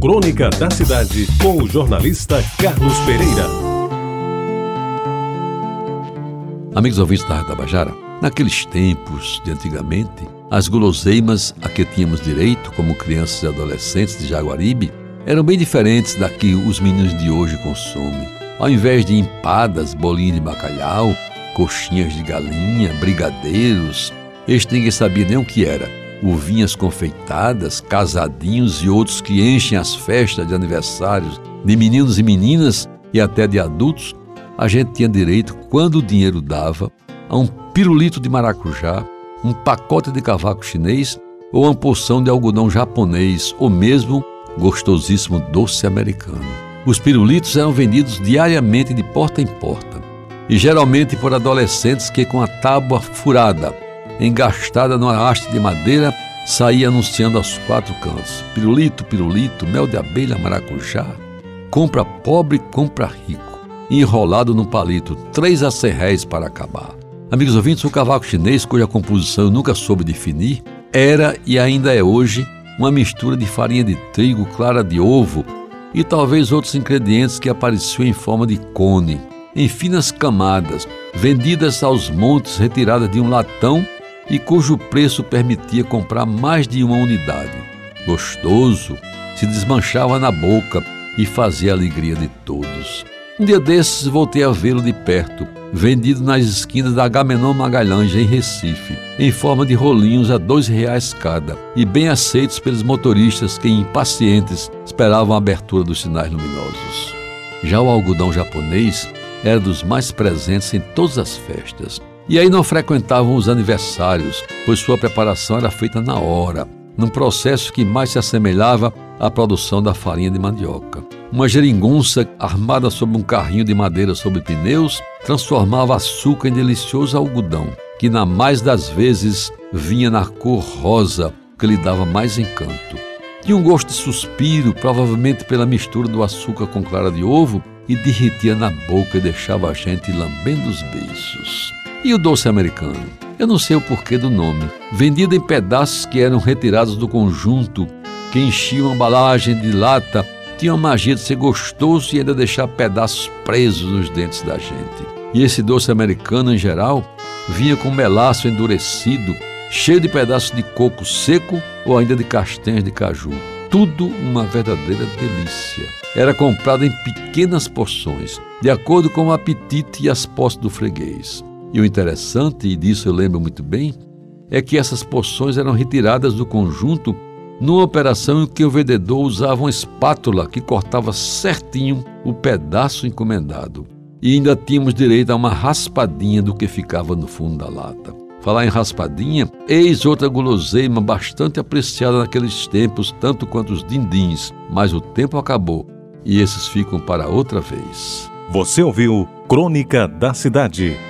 Crônica da Cidade, com o jornalista Carlos Pereira. Amigos ouvintes da Tabajara, naqueles tempos de antigamente, as guloseimas a que tínhamos direito como crianças e adolescentes de Jaguaribe eram bem diferentes da que os meninos de hoje consomem. Ao invés de empadas, bolinhas de bacalhau, coxinhas de galinha, brigadeiros, este ninguém sabia nem o que era uvinhas confeitadas, casadinhos e outros que enchem as festas de aniversários de meninos e meninas e até de adultos, a gente tinha direito, quando o dinheiro dava, a um pirulito de maracujá, um pacote de cavaco chinês ou uma porção de algodão japonês ou mesmo gostosíssimo doce americano. Os pirulitos eram vendidos diariamente de porta em porta e geralmente por adolescentes que com a tábua furada engastada numa haste de madeira, saía anunciando aos quatro cantos: pirulito, pirulito, mel de abelha, maracujá. Compra pobre, compra rico. Enrolado num palito, três a cem réis para acabar. Amigos ouvintes, o cavaco chinês, cuja composição eu nunca soube definir, era e ainda é hoje uma mistura de farinha de trigo, clara de ovo e talvez outros ingredientes que apareciam em forma de cone, em finas camadas, vendidas aos montes retiradas de um latão e cujo preço permitia comprar mais de uma unidade. Gostoso, se desmanchava na boca e fazia a alegria de todos. Um dia desses voltei a vê-lo de perto, vendido nas esquinas da Agamenon Magalhães, em Recife, em forma de rolinhos a dois reais cada, e bem aceitos pelos motoristas que, impacientes, esperavam a abertura dos sinais luminosos. Já o algodão japonês era dos mais presentes em todas as festas. E aí não frequentavam os aniversários, pois sua preparação era feita na hora, num processo que mais se assemelhava à produção da farinha de mandioca. Uma geringonça armada sob um carrinho de madeira sobre pneus transformava açúcar em delicioso algodão, que na mais das vezes vinha na cor rosa, que lhe dava mais encanto. Tinha um gosto de suspiro, provavelmente pela mistura do açúcar com clara de ovo, e derretia na boca e deixava a gente lambendo os beiços. E o doce americano? Eu não sei o porquê do nome. Vendido em pedaços que eram retirados do conjunto, que enchiam a embalagem de lata, tinha a magia de ser gostoso e ainda deixar pedaços presos nos dentes da gente. E esse doce americano, em geral, vinha com melaço endurecido, cheio de pedaços de coco seco ou ainda de castanhas de caju. Tudo uma verdadeira delícia. Era comprado em pequenas porções, de acordo com o apetite e as posses do freguês. E o interessante, e disso eu lembro muito bem, é que essas porções eram retiradas do conjunto numa operação em que o vendedor usava uma espátula que cortava certinho o pedaço encomendado. E ainda tínhamos direito a uma raspadinha do que ficava no fundo da lata. Falar em raspadinha, eis outra guloseima bastante apreciada naqueles tempos, tanto quanto os dindins, mas o tempo acabou e esses ficam para outra vez. Você ouviu Crônica da Cidade